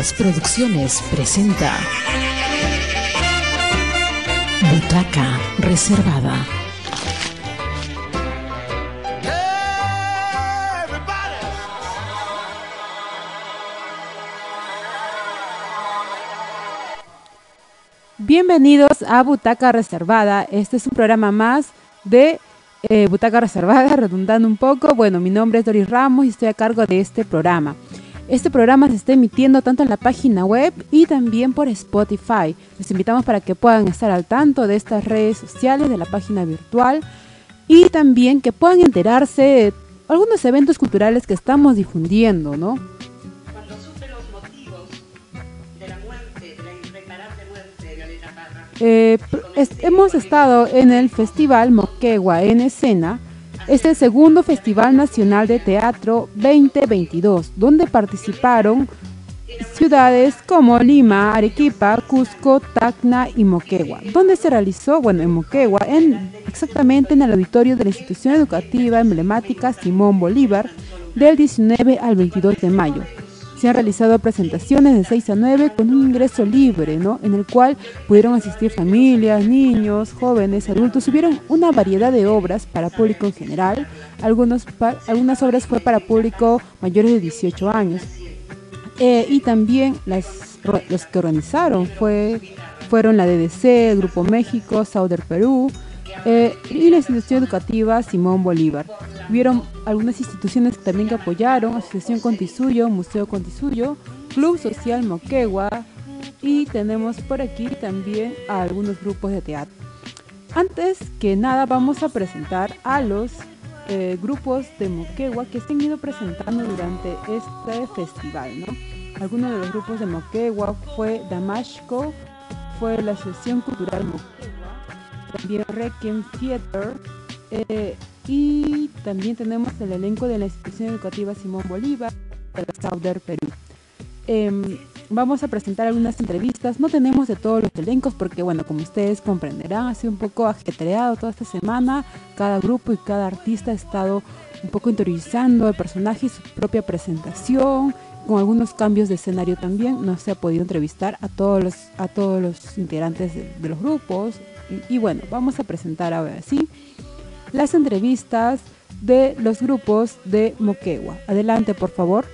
Producciones presenta Butaca Reservada. Bienvenidos a Butaca Reservada. Este es un programa más de eh, Butaca Reservada, redundando un poco. Bueno, mi nombre es Doris Ramos y estoy a cargo de este programa. Este programa se está emitiendo tanto en la página web y también por Spotify. Les invitamos para que puedan estar al tanto de estas redes sociales, de la página virtual y también que puedan enterarse de algunos eventos culturales que estamos difundiendo, ¿no? Eh, hemos estado en el Festival Moquegua en escena, es el segundo Festival Nacional de Teatro 2022, donde participaron ciudades como Lima, Arequipa, Cusco, Tacna y Moquegua, donde se realizó, bueno, en Moquegua, en, exactamente en el auditorio de la institución educativa emblemática Simón Bolívar, del 19 al 22 de mayo. Se han realizado presentaciones de 6 a 9 con un ingreso libre, ¿no? En el cual pudieron asistir familias, niños, jóvenes, adultos. Hubieron una variedad de obras para público en general. Algunas obras fue para público mayores de 18 años. Eh, y también las, los que organizaron fue, fueron la DDC, Grupo México, Sauder Perú eh, y la institución educativa Simón Bolívar. Hubieron algunas instituciones también que apoyaron, Asociación Contisuyo, Museo Contisuyo, Club Social Moquegua y tenemos por aquí también a algunos grupos de teatro. Antes que nada vamos a presentar a los eh, grupos de Moquegua que se han ido presentando durante este festival. ¿no? Algunos de los grupos de Moquegua fue Damasco, fue la Asociación Cultural Moquegua, también Requiem Theater, eh, y también tenemos el elenco de la institución educativa Simón Bolívar de la Sauder Perú. Em, vamos a presentar algunas entrevistas. No tenemos de todos los elencos porque, bueno, como ustedes comprenderán, ha sido un poco ajetreado toda esta semana. Cada grupo y cada artista ha estado un poco interiorizando el personaje y su propia presentación, con algunos cambios de escenario también. No se ha podido entrevistar a todos los, a todos los integrantes de, los grupos. Y, y, bueno, vamos a presentar ahora sí las entrevistas de los grupos de Moquegua. Adelante, por favor.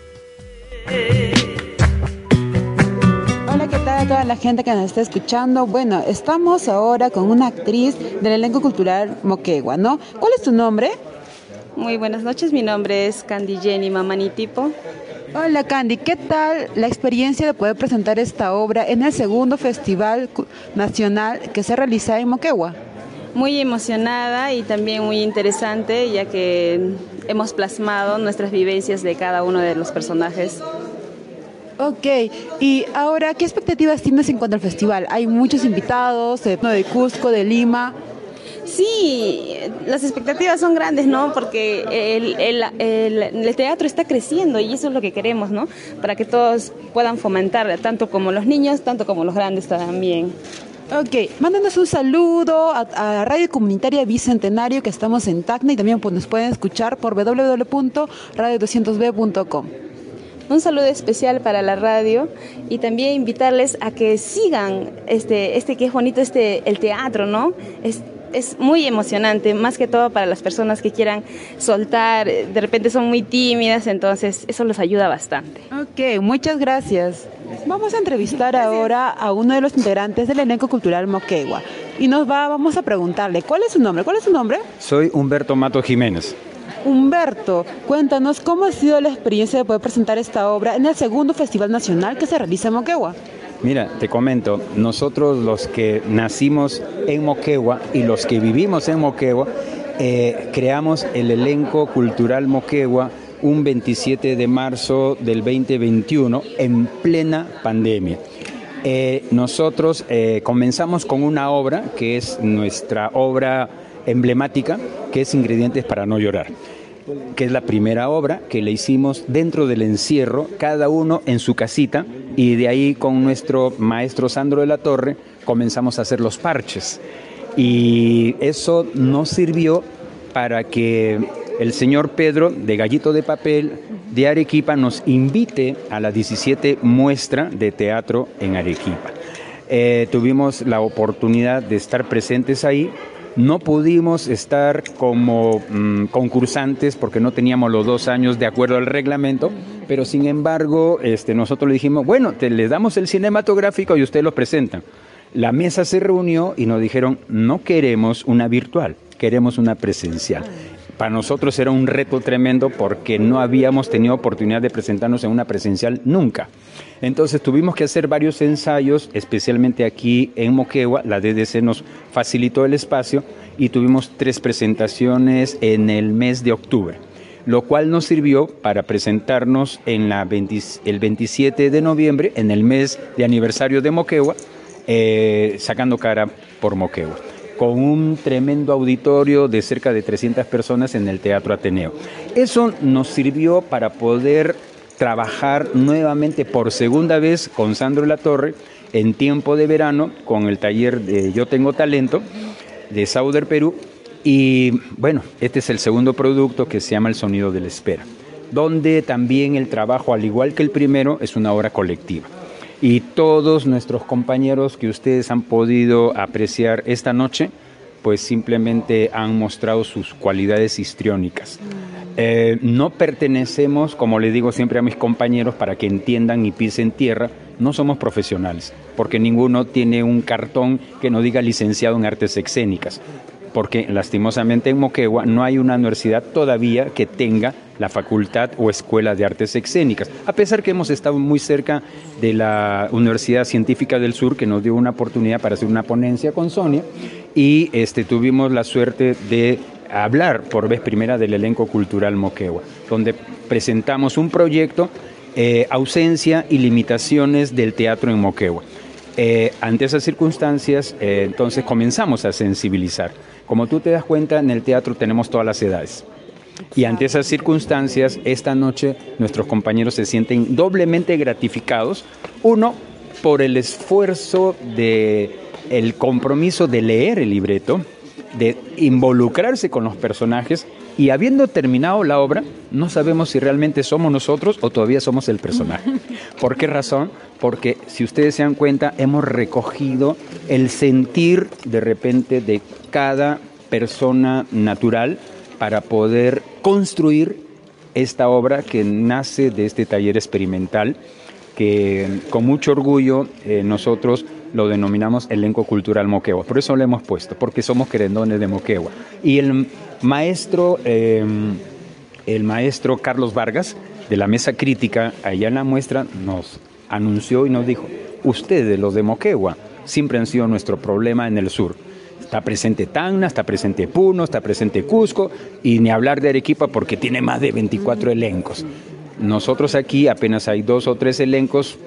Hola, ¿qué tal a toda la gente que nos está escuchando? Bueno, estamos ahora con una actriz del elenco cultural Moquegua, ¿no? ¿Cuál es tu nombre? Muy buenas noches, mi nombre es Candy Jenny Mamanitipo. Hola Candy, ¿qué tal la experiencia de poder presentar esta obra en el segundo Festival Nacional que se realiza en Moquegua? muy emocionada y también muy interesante, ya que hemos plasmado nuestras vivencias de cada uno de los personajes. Ok, y ahora, ¿qué expectativas tienes en cuanto al festival? Hay muchos invitados, de, de Cusco, de Lima. Sí, las expectativas son grandes, ¿no? Porque el, el, el, teatro está creciendo y eso es lo que queremos, ¿no? Para que todos puedan fomentar, tanto como los niños, tanto como los grandes también. Ok, mándanos un saludo a, Radio Comunitaria Bicentenario que estamos en Tacna y también pues, nos pueden escuchar por www.radio200b.com. Un saludo especial para la radio y también invitarles a que sigan este, este que es bonito, este, el teatro, ¿no? Es, es muy emocionante, más que todo para las personas que quieran soltar, de repente son muy tímidas, entonces eso les ayuda bastante. Ok, muchas gracias. Vamos a entrevistar ahora a uno de los integrantes del elenco cultural Moquegua y nos va, vamos a preguntarle, ¿cuál es su nombre? ¿Cuál es su nombre? Soy Humberto Mato Jiménez. Humberto, cuéntanos cómo ha sido la experiencia de poder presentar esta obra en el segundo Festival Nacional que se realiza en Moquegua. Mira, te comento, nosotros los que nacimos en Moquegua y los que vivimos en Moquegua, eh, creamos el elenco cultural Moquegua un 27 de marzo del 2021 en plena pandemia. Eh, nosotros eh, comenzamos con una obra que es nuestra obra emblemática, que es Ingredientes para no llorar que es la primera obra que le hicimos dentro del encierro, cada uno en su casita, y de ahí con nuestro maestro Sandro de la Torre comenzamos a hacer los parches. Y eso nos sirvió para que el señor Pedro de Gallito de Papel de Arequipa nos invite a la 17 muestra de teatro en Arequipa. Eh, tuvimos la oportunidad de estar presentes ahí. No pudimos estar como mm, concursantes porque no teníamos los dos años de acuerdo al reglamento, pero sin embargo este, nosotros le dijimos, bueno, te, le damos el cinematográfico y usted lo presenta. La mesa se reunió y nos dijeron, no queremos una virtual, queremos una presencial para nosotros era un reto tremendo porque no habíamos tenido oportunidad de presentarnos en una presencial nunca. Entonces tuvimos que hacer varios ensayos, especialmente aquí en Moquegua, la DDC nos facilitó el espacio y tuvimos tres presentaciones en el mes de octubre, lo cual nos sirvió para presentarnos en el 27 de noviembre, en el mes de aniversario de Moquegua, eh, sacando cara por Moquegua con un tremendo auditorio de cerca de 300 personas en el Teatro Ateneo. Eso nos sirvió para poder trabajar nuevamente por segunda vez con Sandro La Torre en tiempo de verano con el taller de Yo Tengo Talento de Sauder Perú. Y bueno, este es el segundo producto que se llama El Sonido de la Espera, donde también el trabajo, al igual que el primero, es una obra colectiva y todos nuestros compañeros que ustedes han podido apreciar esta noche, pues simplemente han mostrado sus cualidades histriónicas. Eh, no pertenecemos, como le digo siempre a mis compañeros, para que entiendan y pisen tierra, no somos profesionales, porque ninguno tiene un cartón que no diga licenciado en artes escénicas porque lastimosamente en Moquegua no hay una universidad todavía que tenga la facultad o escuela de artes escénicas, a pesar que hemos estado muy cerca de la Universidad Científica del Sur, que nos dio una oportunidad para hacer una ponencia con Sonia, y este, tuvimos la suerte de hablar por vez primera del elenco cultural Moquegua, donde presentamos un proyecto, eh, ausencia y limitaciones del teatro en Moquegua. Eh, ante esas circunstancias, eh, entonces comenzamos a sensibilizar. Como tú te das cuenta, en el teatro tenemos todas las edades. Y ante esas circunstancias, esta noche nuestros compañeros se sienten doblemente gratificados. Uno, por el esfuerzo de el compromiso de leer el libreto, de involucrarse con los personajes y habiendo terminado la obra, no sabemos si realmente somos nosotros o todavía somos el personaje. ¿Por qué razón? Porque si ustedes se dan cuenta, hemos recogido el sentir de repente de cada persona natural para poder construir esta obra que nace de este taller experimental que con mucho orgullo eh, nosotros lo denominamos elenco cultural Moquegua. Por eso lo hemos puesto, porque somos querendones de Moquegua. Y el maestro, em, el maestro Carlos Vargas, de la mesa crítica, allá en la muestra, nos anunció y nos dijo, ustedes, los de Moquegua, siempre han sido nuestro problema en el sur. Está presente Tacna, está presente Puno, está presente Cusco y ni hablar de Arequipa porque tiene más de 24 elencos. Nosotros aquí apenas hay dos o tres elencos,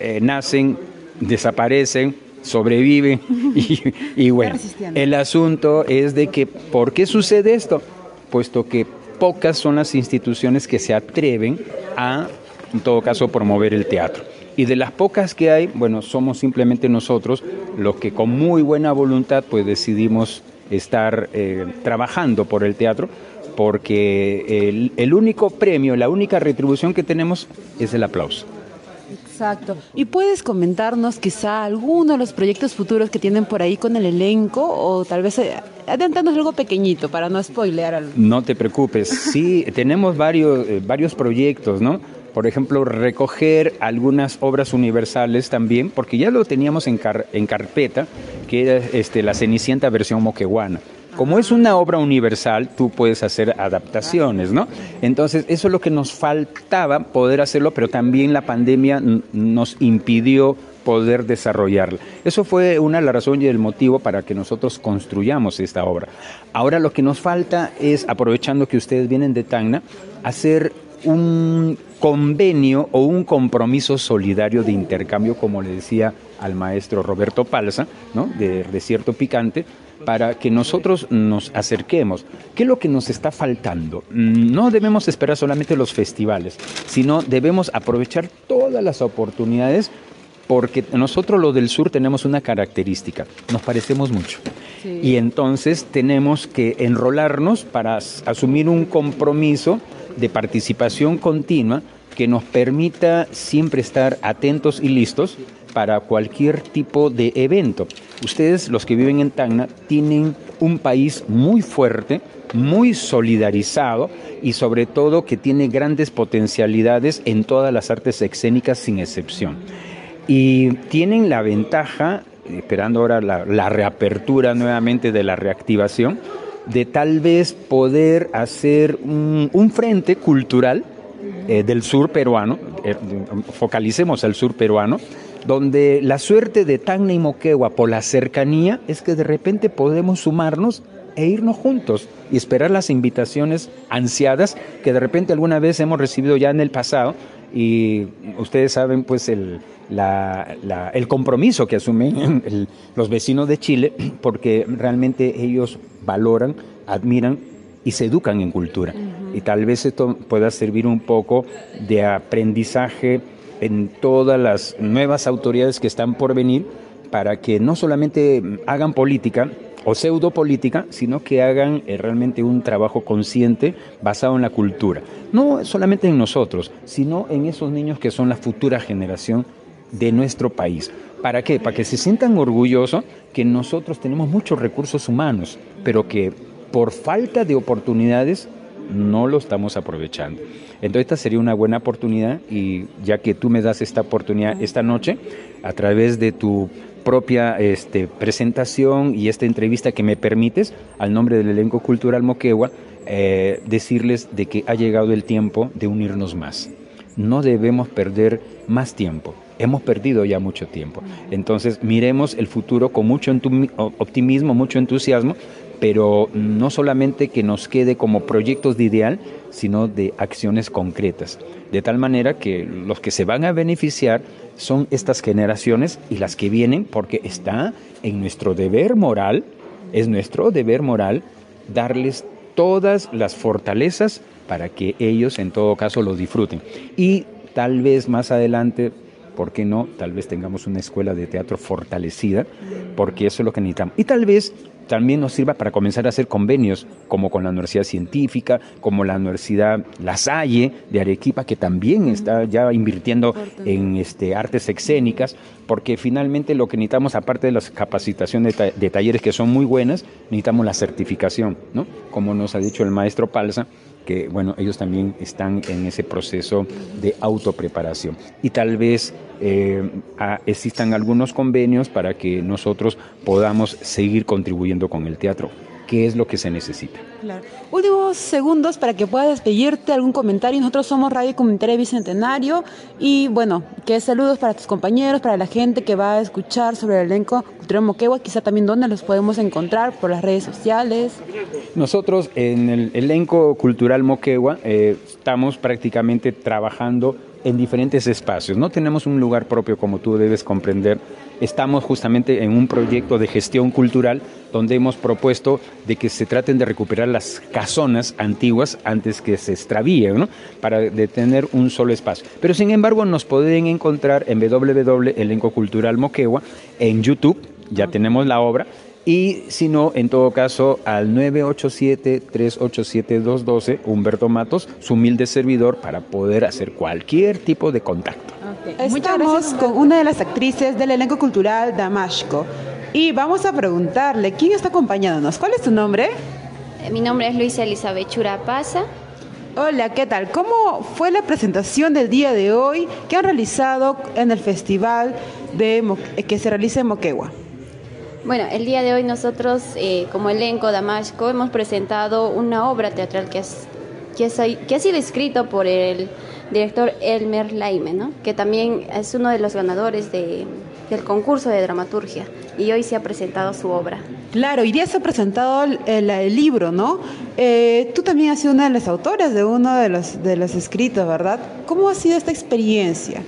eh, nacen, desaparecen, sobreviven y, bueno, el asunto es de que, ¿por qué sucede esto? Puesto que pocas son las instituciones que se atreven a, en todo caso, promover el teatro. Y de las pocas que hay, bueno, somos simplemente nosotros los que con muy buena voluntad pues decidimos estar eh, trabajando por el teatro, porque el, el único premio, la única retribución que tenemos es el aplauso. Exacto. ¿Y puedes comentarnos quizá alguno de los proyectos futuros que tienen por ahí con el elenco o tal vez eh, adelantarnos algo pequeñito para no spoilear algo? No te preocupes, sí, tenemos varios, eh, varios proyectos, ¿no? Por ejemplo, recoger algunas obras universales también, porque ya lo teníamos en, en carpeta, que era este, la Cenicienta versión moqueguana. Como es una obra universal, tú puedes hacer adaptaciones, ¿no? Entonces, eso es lo que nos faltaba poder hacerlo, pero también la pandemia nos impidió poder desarrollarla. Eso fue una de las razones y el motivo para que nosotros construyamos esta obra. Ahora lo que nos falta es, aprovechando que ustedes vienen de Tacna, hacer un convenio o un compromiso solidario de intercambio, como le decía al maestro Roberto Palza, ¿no? de Desierto Picante, para que nosotros nos acerquemos. ¿Qué es lo que nos está faltando? No debemos esperar solamente los festivales, sino debemos aprovechar todas las oportunidades porque nosotros los del sur tenemos una característica, nos parecemos mucho. Y entonces tenemos que enrolarnos para asumir un compromiso de participación continua que nos permita siempre estar atentos y listos para cualquier tipo de evento. Ustedes, los que viven en Tacna, tienen un país muy fuerte, muy solidarizado y sobre todo que tiene grandes potencialidades en todas las artes escénicas sin excepción. Y tienen la ventaja, esperando ahora la, reapertura nuevamente de la reactivación, de tal vez poder hacer un, frente cultural eh, del sur peruano, eh, focalicemos al sur peruano, donde la suerte de Tacna y Moquegua por la cercanía es que de repente podemos sumarnos e irnos juntos y esperar las invitaciones ansiadas que de repente alguna vez hemos recibido ya en el pasado y ustedes saben pues el, el compromiso que asumen los vecinos de Chile porque realmente ellos valoran, admiran y se educan en cultura. Y tal vez esto pueda servir un poco de aprendizaje en todas las nuevas autoridades que están por venir para que no solamente hagan política o pseudopolítica, sino que hagan eh, realmente un trabajo consciente basado en la cultura. No solamente en nosotros, sino en esos niños que son la futura generación de nuestro país. ¿Para qué? Para que se sientan orgullosos que nosotros tenemos muchos recursos humanos, pero que por falta de oportunidades no lo estamos aprovechando. Entonces esta sería una buena oportunidad y ya que tú me das esta oportunidad esta noche, a través de tu propia este, presentación y esta entrevista que me permites al nombre del elenco cultural Moquegua, eh, decirles de que ha llegado el tiempo de unirnos más. No debemos perder más tiempo. Hemos perdido ya mucho tiempo. Entonces miremos el futuro con mucho optimismo, mucho entusiasmo, pero no solamente que nos quede como proyectos de ideal, sino de acciones concretas. De tal manera que los que se van a beneficiar son estas generaciones y las que vienen, porque está en nuestro deber moral, es nuestro deber moral darles todas las fortalezas para que ellos en todo caso lo disfruten. Y tal vez más adelante ¿por qué no? Tal vez tengamos una escuela de teatro fortalecida, porque eso es lo que necesitamos. Y tal vez también nos sirva para comenzar a hacer convenios, como con la Universidad Científica, como la Universidad La Salle de Arequipa, que también está ya invirtiendo en este, artes escénicas, porque finalmente lo que necesitamos, aparte de las capacitaciones de, talleres que son muy buenas, necesitamos la certificación, ¿no? Como nos ha dicho el maestro Palza, que bueno, ellos también están en ese proceso de autopreparación. Y tal vez eh, existan algunos convenios para que nosotros podamos seguir contribuyendo con el teatro qué es lo que se necesita. Últimos segundos para que puedas despedirte, algún comentario. Nosotros somos Radio Comunitaria Bicentenario y bueno, que saludos para tus compañeros, para la gente que va a escuchar sobre el elenco Cultural Moquegua, quizá también dónde los podemos encontrar por las redes sociales. Nosotros en el elenco Cultural Moquegua eh, estamos prácticamente trabajando en diferentes espacios. No tenemos un lugar propio como tú debes comprender. Estamos justamente en un proyecto de gestión cultural donde hemos propuesto de que se traten de recuperar las casonas antiguas antes que se extravíen, ¿no? para tener un solo espacio. Pero sin embargo nos pueden encontrar en www Elenco Cultural Moquegua en YouTube, ya tenemos la obra, y si no, en todo caso, al 987-387-212, Humberto Matos, su humilde servidor, para poder hacer cualquier tipo de contacto. Estamos con una de las actrices del elenco cultural Damasco y vamos a preguntarle, ¿quién está acompañándonos? ¿Cuál es tu nombre? Eh, mi nombre es Luisa Elizabeth Churapaza. Hola, ¿qué tal? ¿Cómo fue la presentación del día de hoy que han realizado en el festival de que se realiza en Moquegua? Bueno, el día de hoy nosotros eh, como elenco Damasco hemos presentado una obra teatral que, que, ha sido escrito por el director Elmer Laime, ¿no? que también es uno de los ganadores del concurso de dramaturgia y hoy se ha presentado su obra. Claro, hoy día se ha presentado el, libro, ¿no? Eh, tú también has sido una de las autoras de uno de los, de los escritos, ¿verdad? ¿Cómo ha sido esta experiencia?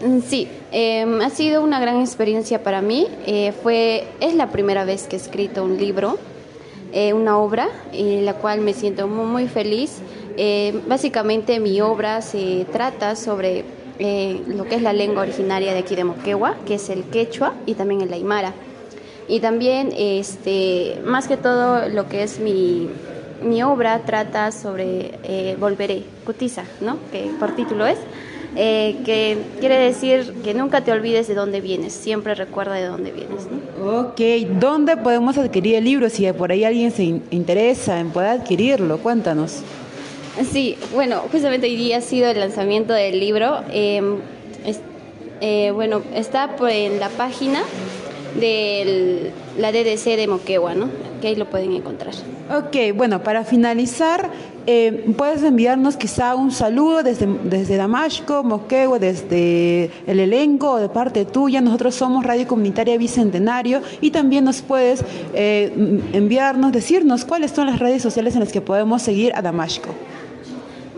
Mm, sí, em, ha sido una gran experiencia para mí. Eh, fue, es la primera vez que he escrito un libro, eh, una obra, en la cual me siento muy, feliz. Eh, básicamente mi obra se trata sobre lo que es la lengua originaria de aquí de Moquegua, que es el quechua y también el aymara. Y también, este, más que todo, lo que es mi, mi obra trata sobre Volveré, Cutiza, ¿no? que por título es, eh, que quiere decir que nunca te olvides de dónde vienes, siempre recuerda de dónde vienes. ¿no? Ok, ¿dónde podemos adquirir el libro? Si por ahí alguien se in- interesa en poder adquirirlo, cuéntanos. Sí, bueno, justamente hoy día ha sido el lanzamiento del libro. eh, es- eh, bueno, está por- en la página de la DDC de Moquegua, ¿no? Que ahí lo pueden encontrar. Ok, bueno, para finalizar, eh, puedes enviarnos quizá un saludo desde, desde Damasco, Moquegua, desde el elenco o de parte tuya. Nosotros somos Radio Comunitaria Bicentenario y también nos puedes eh, enviarnos, decirnos cuáles son las redes sociales en las que podemos seguir a Damasco.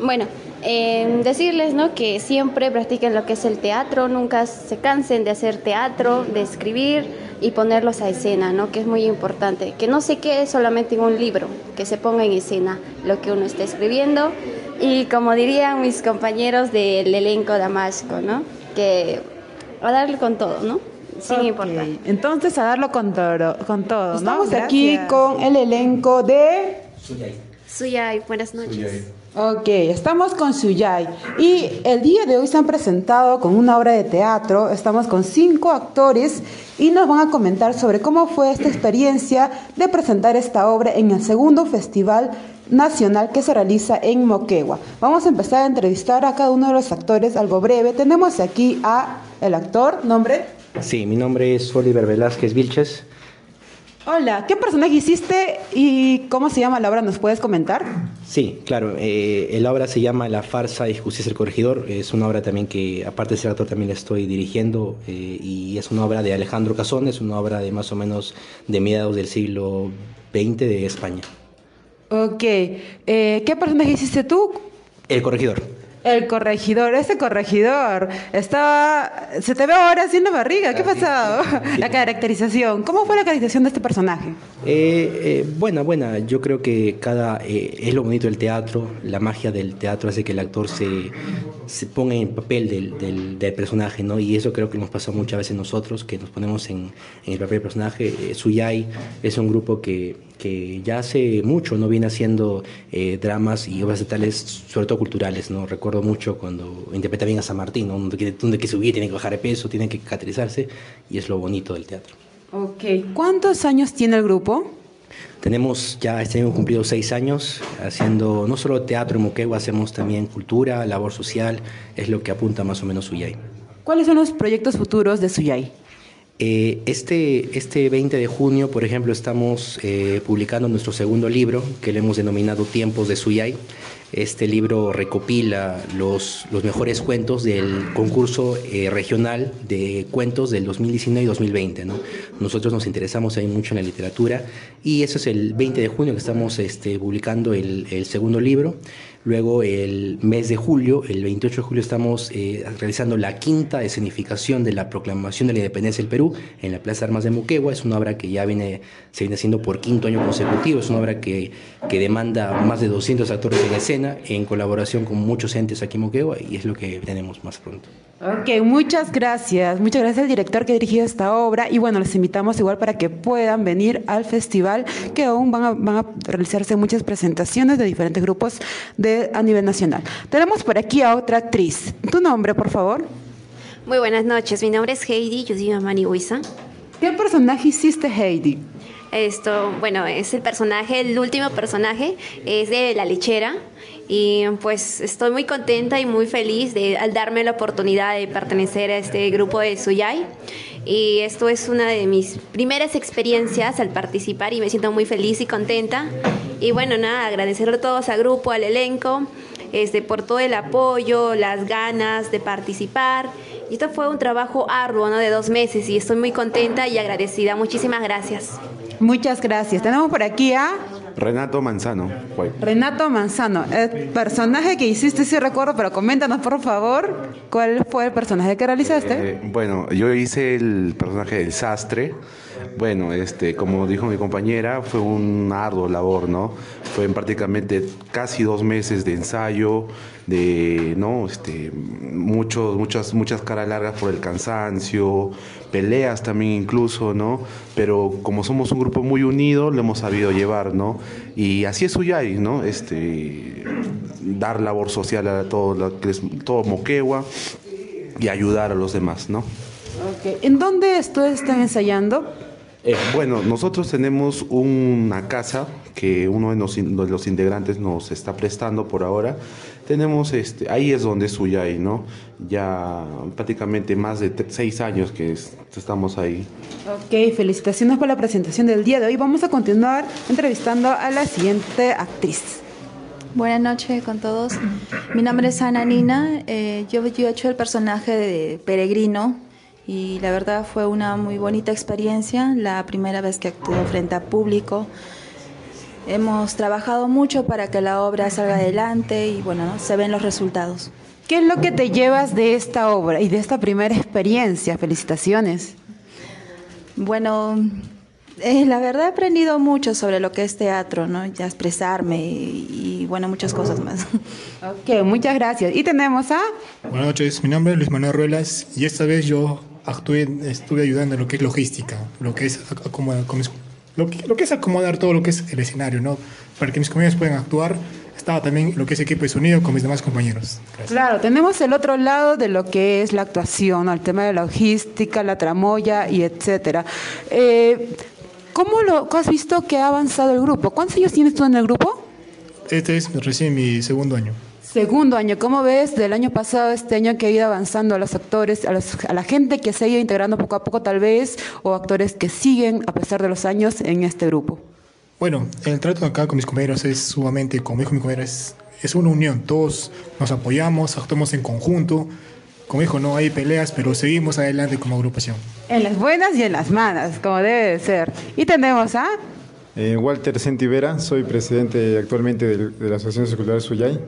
Bueno, eh, decirles ¿no? que siempre practiquen lo que es el teatro, nunca se cansen de hacer teatro, de escribir y ponerlos a escena, ¿no? que es muy importante. Que no se quede solamente en un libro, que se ponga en escena lo que uno está escribiendo. Y como dirían mis compañeros del elenco Damasco, ¿no? que a darle con todo, ¿no? sin Ok, importar. Entonces, a darlo con todo. Con todo ¿no? Estamos aquí gracias. con el elenco de... Suyay, buenas noches. Ok, estamos con Suyay y el día de hoy se han presentado con una obra de teatro, estamos con cinco actores y nos van a comentar sobre cómo fue esta experiencia de presentar esta obra en el segundo festival nacional que se realiza en Moquegua. Vamos a empezar a entrevistar a cada uno de los actores algo breve. Tenemos aquí a el actor, nombre. Sí, mi nombre es Oliver Velázquez Vilches. Hola, ¿qué personaje hiciste y cómo se llama la obra? ¿Nos puedes comentar? Sí, claro, eh, la obra se llama La farsa y justicia del corregidor. Es una obra también que, aparte de ser actor, también la estoy dirigiendo eh, y es una obra de Alejandro Cazón, es una obra de más o menos de mediados del siglo XX de España. Ok, eh, ¿qué personaje hiciste tú? El corregidor. El corregidor, ese corregidor, estaba, se te ve ahora la barriga, ¿qué ha pasado? La caracterización, ¿cómo fue la caracterización de este personaje? Eh, eh, buena, buena. Yo creo que cada eh, es lo bonito del teatro. La magia del teatro hace que el actor se, se ponga en el papel del, del- del personaje, ¿no? Y eso creo que nos pasa muchas veces nosotros, que nos ponemos en, en el papel del personaje. Eh, Suyai es un grupo que, que ya hace mucho no viene haciendo eh, dramas y obras tales, sobre todo culturales, ¿no? Recuerdo mucho cuando interpreta bien a San Martín, ¿no? Donde, donde hay que subir, tiene que bajar de peso, tiene que caracterizarse y es lo bonito del teatro. Ok, ¿cuántos años tiene el grupo? Tenemos ya este año cumplido seis años haciendo no solo teatro en Moquegua, hacemos también cultura, labor social, es lo que apunta más o menos Suyay. ¿Cuáles son los proyectos futuros de Suyay? Eh, este, este 20 de junio, por ejemplo, estamos eh, publicando nuestro segundo libro, que le hemos denominado Tiempos de Suyay. Este libro recopila los, los mejores cuentos del concurso eh, regional de cuentos del 2019 y 2020. ¿no? Nosotros nos interesamos ahí mucho en la literatura y eso es el 20 de junio que estamos este, publicando el, el segundo libro. Luego el mes de julio, el 28 de julio, estamos eh, realizando la quinta escenificación de la proclamación de la independencia del Perú en la Plaza de Armas de Moquegua. Es una obra que ya viene, se viene haciendo por quinto año consecutivo. Es una obra que, que demanda más de 200 actores en escena en colaboración con muchos entes aquí en Moquegua y es lo que tenemos más pronto. Ok, muchas gracias. Muchas gracias al director que ha dirigido esta obra y bueno, les invitamos igual para que puedan venir al festival que aún van a, van a realizarse muchas presentaciones de diferentes grupos de, a nivel nacional. Tenemos por aquí a otra actriz. ¿Tu nombre, por favor? Muy buenas noches, mi nombre es Heidi Yudima Manihuiza. ¿Qué personaje hiciste, Heidi? Esto, bueno, es el personaje, el último personaje es de La Lechera y pues estoy muy contenta y muy feliz de al darme la oportunidad de pertenecer a este grupo de Suyay y esto es una de mis primeras experiencias al participar y me siento muy feliz y contenta y bueno, nada, agradecerle a todos al grupo, al elenco este, por todo el apoyo, las ganas de participar. Y esto fue un trabajo arduo, ¿no? De dos meses y estoy muy contenta y agradecida. Muchísimas gracias. Muchas gracias. Tenemos por aquí a Renato Manzano. Renato Manzano. El personaje que hiciste, sí recuerdo, pero coméntanos por favor cuál fue el personaje que realizaste. Eh, bueno, yo hice el personaje del sastre Bueno, este, como dijo mi compañera, fue un arduo labor, ¿no? Fue prácticamente casi dos meses de ensayo, de, ¿no? Este, muchos, muchas, muchas caras largas por el cansancio, peleas también incluso, ¿no? Pero como somos un grupo muy unido, lo hemos sabido llevar, ¿no? Y así es Uyay, ¿no? Este, dar labor social a todo, todo Moquegua y ayudar a los demás, ¿no? Okay. ¿En dónde ustedes están ensayando? Eh, bueno, nosotros tenemos una casa que uno de los, de los, integrantes nos está prestando por ahora. Tenemos, este, ahí es donde es Suyay, ¿no? Ya prácticamente más de seis años que es, estamos ahí. Ok, felicitaciones por la presentación del día de hoy. Vamos a continuar entrevistando a la siguiente actriz. Buenas noches con todos. Mi nombre es Ana Nina. Eh, yo, yo he hecho el personaje de Peregrino y la verdad fue una muy bonita experiencia, la primera vez que actúo frente a público. Hemos trabajado mucho para que la obra salga adelante y bueno, ¿no? se ven los resultados. ¿Qué es lo que te llevas de esta obra y de esta primera experiencia? Felicitaciones. Bueno, eh, la verdad he aprendido mucho sobre lo que es teatro, ¿no? Ya expresarme y, y, bueno, muchas cosas más. Ok, muchas gracias. Y tenemos a... Buenas noches, mi nombre es Luis Manuel Ruelas y esta vez yo actué, estuve ayudando en lo que es logística, lo que es acomodar, lo que, lo que es acomodar todo lo que es el escenario, ¿no? Para que mis compañeros puedan actuar. Estaba también lo que es equipo de sonido con mis demás compañeros. Gracias. Claro, tenemos el otro lado de lo que es la actuación, el tema de la logística, la tramoya y etcétera. Eh, ¿Cómo lo has visto que ha avanzado el grupo? ¿Cuántos años tienes tú en el grupo? Este es recién mi segundo año. Segundo año, ¿cómo ves del año pasado este año que ha ido avanzando a los actores, a, los, a, la gente que se ha ido integrando poco a poco tal vez, o actores que siguen a pesar de los años en este grupo? Bueno, el trato acá con mis compañeros es sumamente, como dijo mi compañera, es, es una unión, todos nos apoyamos, actuamos en conjunto, como dijo, no hay peleas, pero seguimos adelante como agrupación. En las buenas y en las malas, como debe de ser. Y tenemos a... Eh, Walter Sentivera, soy presidente actualmente de, de la Asociación Escolar Suyay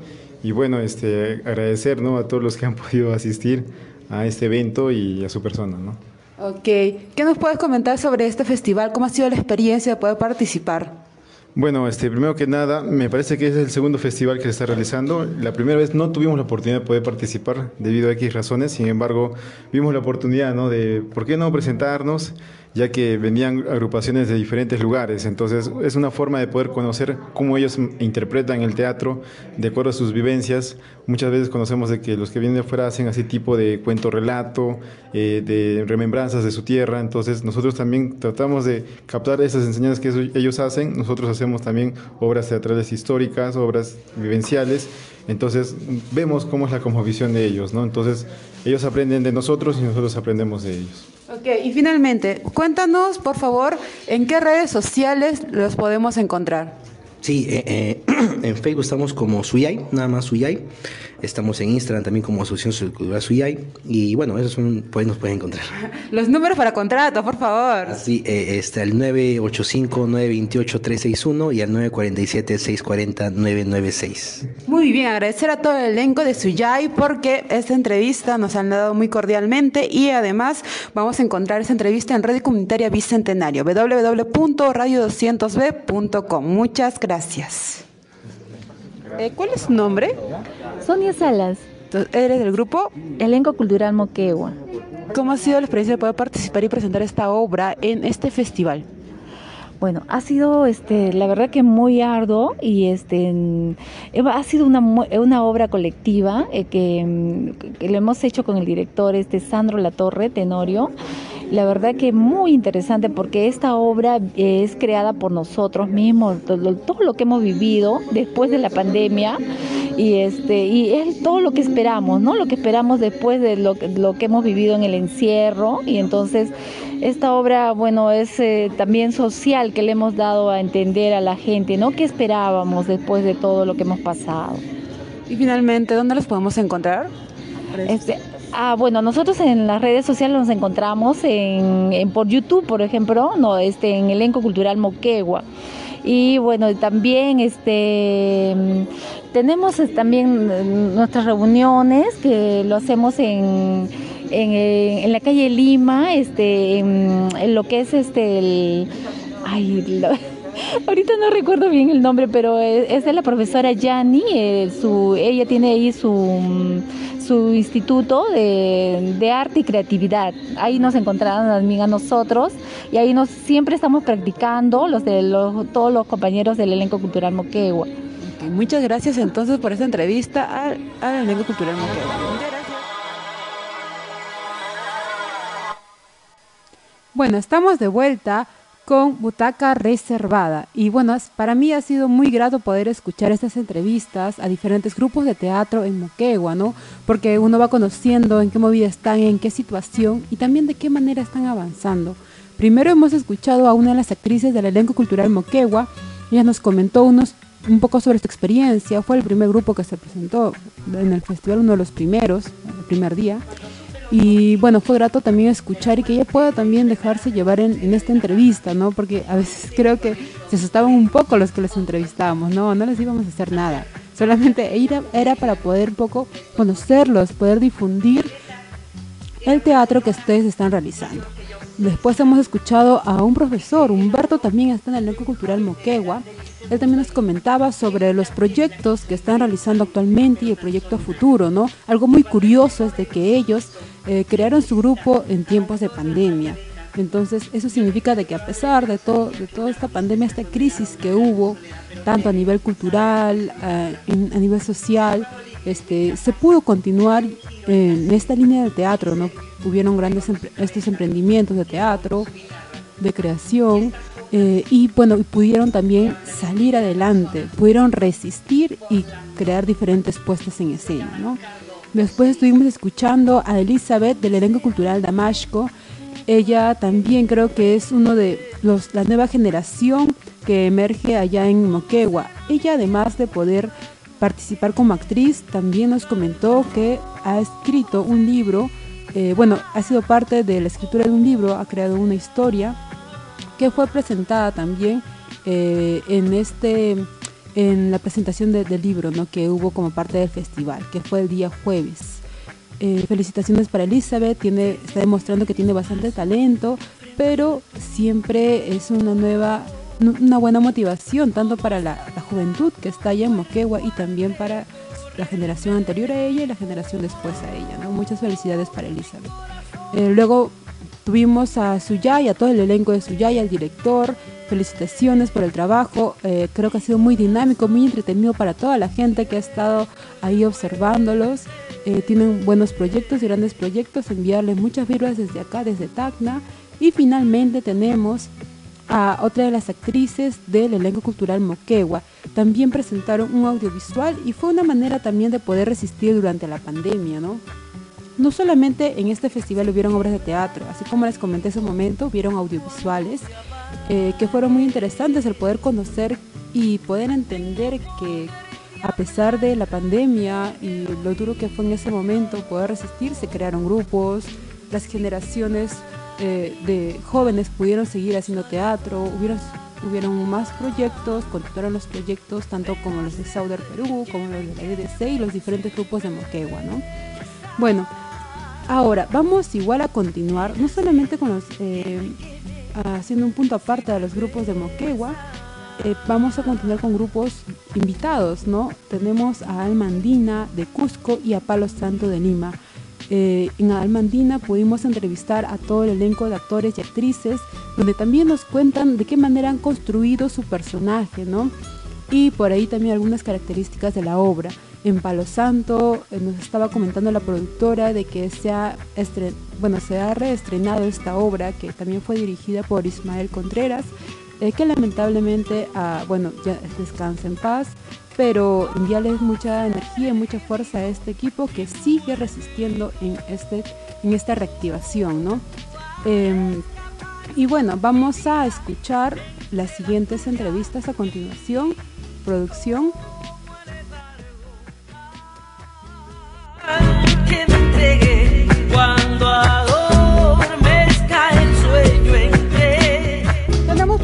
y bueno, este, agradecer ¿no? a todos los que han podido asistir a este evento y a su persona. ¿no? Ok, ¿qué nos puedes comentar sobre este festival? ¿Cómo ha sido la experiencia de poder participar? Bueno, este, primero que nada, me parece que es el segundo festival que se está realizando. La primera vez no tuvimos la oportunidad de poder participar debido a X razones, sin embargo, vimos la oportunidad ¿no? de, ¿por qué no presentarnos? Ya que venían agrupaciones de diferentes lugares. Entonces es una forma de poder conocer cómo ellos interpretan el teatro de acuerdo a sus vivencias. Muchas veces conocemos de que los que vienen de afuera hacen así tipo de cuento relato, eh, de remembranzas de su tierra. Entonces nosotros también tratamos de captar esas enseñanzas que ellos hacen. Nosotros hacemos también obras teatrales históricas, obras vivenciales. Entonces vemos cómo es la cosmovisión de ellos, ¿no? Entonces ellos aprenden de nosotros y nosotros aprendemos de ellos. Ok, y finalmente, cuéntanos, por favor, en qué redes sociales los podemos encontrar. Sí, eh, eh, en Facebook estamos como Suyay, nada más Suyay. Estamos en Instagram también como Asociación Cultural Suyay. Y bueno, esos son, pues nos pueden encontrar. Los números para contrato, por favor. Sí, eh, está el 985-928-361 y el 947-640-996. Muy bien, agradecer a todo el elenco de Suyay porque esta entrevista nos han dado muy cordialmente y además vamos a encontrar esa entrevista en Radio Comunitaria Bicentenario, www.radio200b.com. Muchas gracias. Eh, ¿Cuál es su nombre? Sonia Salas. ¿Eres del grupo? Elenco Cultural Moquegua. ¿Cómo ha sido la experiencia de poder participar y presentar esta obra en este festival? Bueno, ha sido este, la verdad que muy arduo y este, ha sido una, una obra colectiva eh, que, que, lo hemos hecho con el director este Sandro Latorre, Tenorio. La verdad que muy interesante porque esta obra es creada por nosotros mismos, todo, todo lo que hemos vivido después de la pandemia y este y es todo lo que esperamos, ¿no? Lo que esperamos después de lo, lo que hemos vivido en el encierro y entonces esta obra, bueno, es eh, también social que le hemos dado a entender a la gente, ¿no? ¿Qué esperábamos después de todo lo que hemos pasado? Y finalmente, ¿dónde los podemos encontrar? Este, Ah, bueno, nosotros en las redes sociales nos encontramos en, en, por YouTube, por ejemplo, no, este, en Elenco Cultural Moquegua. Y bueno, también este tenemos también nuestras reuniones que lo hacemos en en, la calle Lima, este, en, lo que es este, el, ay, ahorita no recuerdo bien el nombre, pero es, de la profesora Yani, eh, su, ella tiene ahí su su instituto de, arte y creatividad. Ahí nos encontraron amigas nosotros y ahí nos siempre estamos practicando los de los, todos los compañeros del elenco cultural Moquegua. muchas gracias entonces por esta entrevista al, al elenco cultural Moquegua. Bueno, estamos de vuelta con Butaca Reservada. Y bueno, para mí ha sido muy grato poder escuchar estas entrevistas a diferentes grupos de teatro en Moquegua, ¿no? Porque uno va conociendo en qué movida están, en qué situación y también de qué manera están avanzando. Primero hemos escuchado a una de las actrices del elenco cultural Moquegua. Ella nos comentó unos, un poco sobre su experiencia. Fue el primer grupo que se presentó en el festival, uno de los primeros, el primer día. Y bueno, fue grato también escuchar y que ella pueda también dejarse llevar en, esta entrevista, ¿no? Porque a veces creo que se asustaban un poco los que les entrevistábamos, ¿no? No les íbamos a hacer nada. Solamente era, era para poder un poco conocerlos, poder difundir el teatro que ustedes están realizando. Después hemos escuchado a un profesor, Humberto también está en el Elenco Cultural Moquegua, él también nos comentaba sobre los proyectos que están realizando actualmente y el proyecto futuro, ¿no? Algo muy curioso es de que ellos eh, crearon su grupo en tiempos de pandemia. Entonces, eso significa de que a pesar de, todo, de toda esta pandemia, esta crisis que hubo, tanto a nivel cultural, eh, a nivel social, este, se pudo continuar en esta línea de teatro, ¿no? Hubieron grandes estos emprendimientos de teatro, de creación, eh, y bueno, pudieron también salir adelante, pudieron resistir y crear diferentes puestas en escena. ¿no? Después estuvimos escuchando a Elizabeth del elenco cultural Damasco. Ella también creo que es uno de los, la nueva generación que emerge allá en Moquegua. Ella además de poder participar como actriz, también nos comentó que ha escrito un libro, eh, bueno, ha sido parte de la escritura de un libro, ha creado una historia que fue presentada también eh, en este en la presentación del libro ¿no? que hubo como parte del festival, que fue el día jueves. Eh, felicitaciones para Elizabeth, tiene, está demostrando que tiene bastante talento, pero siempre es una nueva, una buena motivación, tanto para la, juventud que está allá en Moquegua y también para la generación anterior a ella y la generación después a ella. Muchas felicidades para Elizabeth. Eh, luego Tuvimos a Suyay, a todo el elenco de Suyay, al director. Felicitaciones por el trabajo. Eh, creo que ha sido muy dinámico, muy entretenido para toda la gente que ha estado ahí observándolos. Eh, tienen buenos proyectos y grandes proyectos. Enviarles muchas vibras desde acá, desde Tacna. Y finalmente tenemos a otra de las actrices del elenco cultural Moquegua. También presentaron un audiovisual y fue una manera también de poder resistir durante la pandemia, ¿no? no solamente en este festival hubieron obras de teatro, así como les comenté en ese momento, hubieron audiovisuales eh, que fueron muy interesantes el poder conocer y poder entender que a pesar de la pandemia y lo duro que fue en ese momento poder resistir, se crearon grupos, las generaciones eh, de jóvenes pudieron seguir haciendo teatro, hubieron, hubieron más proyectos, continuaron los proyectos tanto como los de Sauder Perú, como los de la EDC y los diferentes grupos de Moquegua, ¿no? Bueno, Ahora, vamos igual a continuar, no solamente con los, eh, haciendo un punto aparte de los grupos de Moquegua, eh, vamos a continuar con grupos invitados, ¿no? Tenemos a Almandina de Cusco y a Palo Santo de Lima. Eh, en Almandina pudimos entrevistar a todo el elenco de actores y actrices, donde también nos cuentan de qué manera han construido su personaje, ¿no? Y por ahí también algunas características de la obra en Palo Santo. Eh, nos estaba comentando la productora de que se ha, bueno, se ha reestrenado esta obra que también fue dirigida por Ismael Contreras, eh, que lamentablemente, ah, bueno, ya descansa en paz, pero enviarles mucha energía y mucha fuerza a este equipo que sigue resistiendo en, este, en esta reactivación, ¿no? Em, y bueno, vamos a escuchar las siguientes entrevistas a continuación. Producción.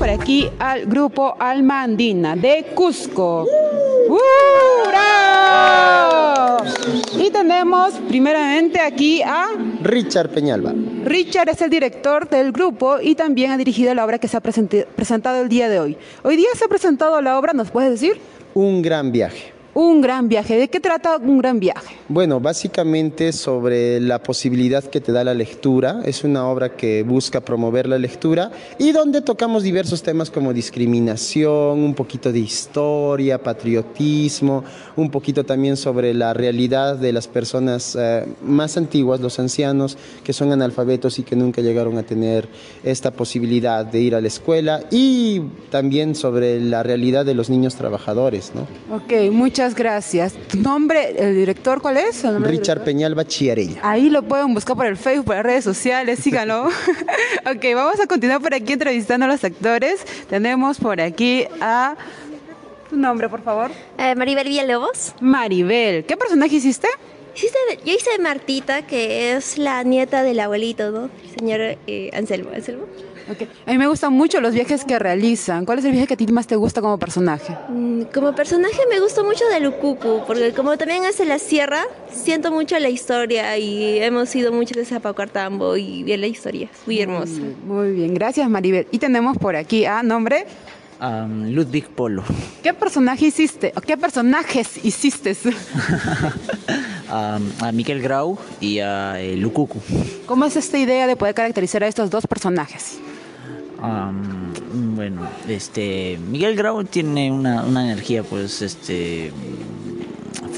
Por aquí al grupo Alma Andina de Cusco. ¡Uh! Y tenemos primeramente aquí a Richard Peñalba. Richard es el director del grupo y también ha dirigido la obra que se ha presentado el día de hoy. Hoy día se ha presentado la obra, ¿nos puedes decir? Un gran viaje. Un gran viaje. ¿De qué trata un gran viaje? Bueno, básicamente sobre la posibilidad que te da la lectura. Es una obra que busca promover la lectura y donde tocamos diversos temas como discriminación, un poquito de historia, patriotismo, un poquito también sobre la realidad de las personas eh, más antiguas, los ancianos que son analfabetos y que nunca llegaron a tener esta posibilidad de ir a la escuela y también sobre la realidad de los niños trabajadores. ¿no? Ok, muchas gracias. ¿Tu nombre, el director, cuál es? Richard Peñalba Chiarella. Ahí lo pueden buscar por el Facebook, por las redes sociales, síganlo. ok, vamos a continuar por aquí entrevistando a los actores. Tenemos por aquí a... ¿Tu nombre, por favor? Eh, Maribel Villalobos. Maribel, ¿qué personaje hiciste? yo hice Martita, que es la nieta del abuelito, ¿no? El señor eh, Anselmo. ¿Anselmo? A mí me gustan mucho los viajes que realizan. ¿Cuál es el viaje que a ti más te gusta como personaje? Mm, como personaje me gusta mucho de Lucucu, porque como también hace la sierra, siento mucho la historia y hemos ido mucho de Zapacartambo y bien la historia. Muy hermosa. Muy bien, gracias Maribel. Y tenemos por aquí a nombre. Ludwig Polo. ¿Qué personaje hiciste? ¿O qué personajes hiciste? a Miguel Grau y a eh, Lucucu. ¿Cómo es esta idea de poder caracterizar a estos dos personajes? Bueno, este Miguel Grau tiene una, energía pues este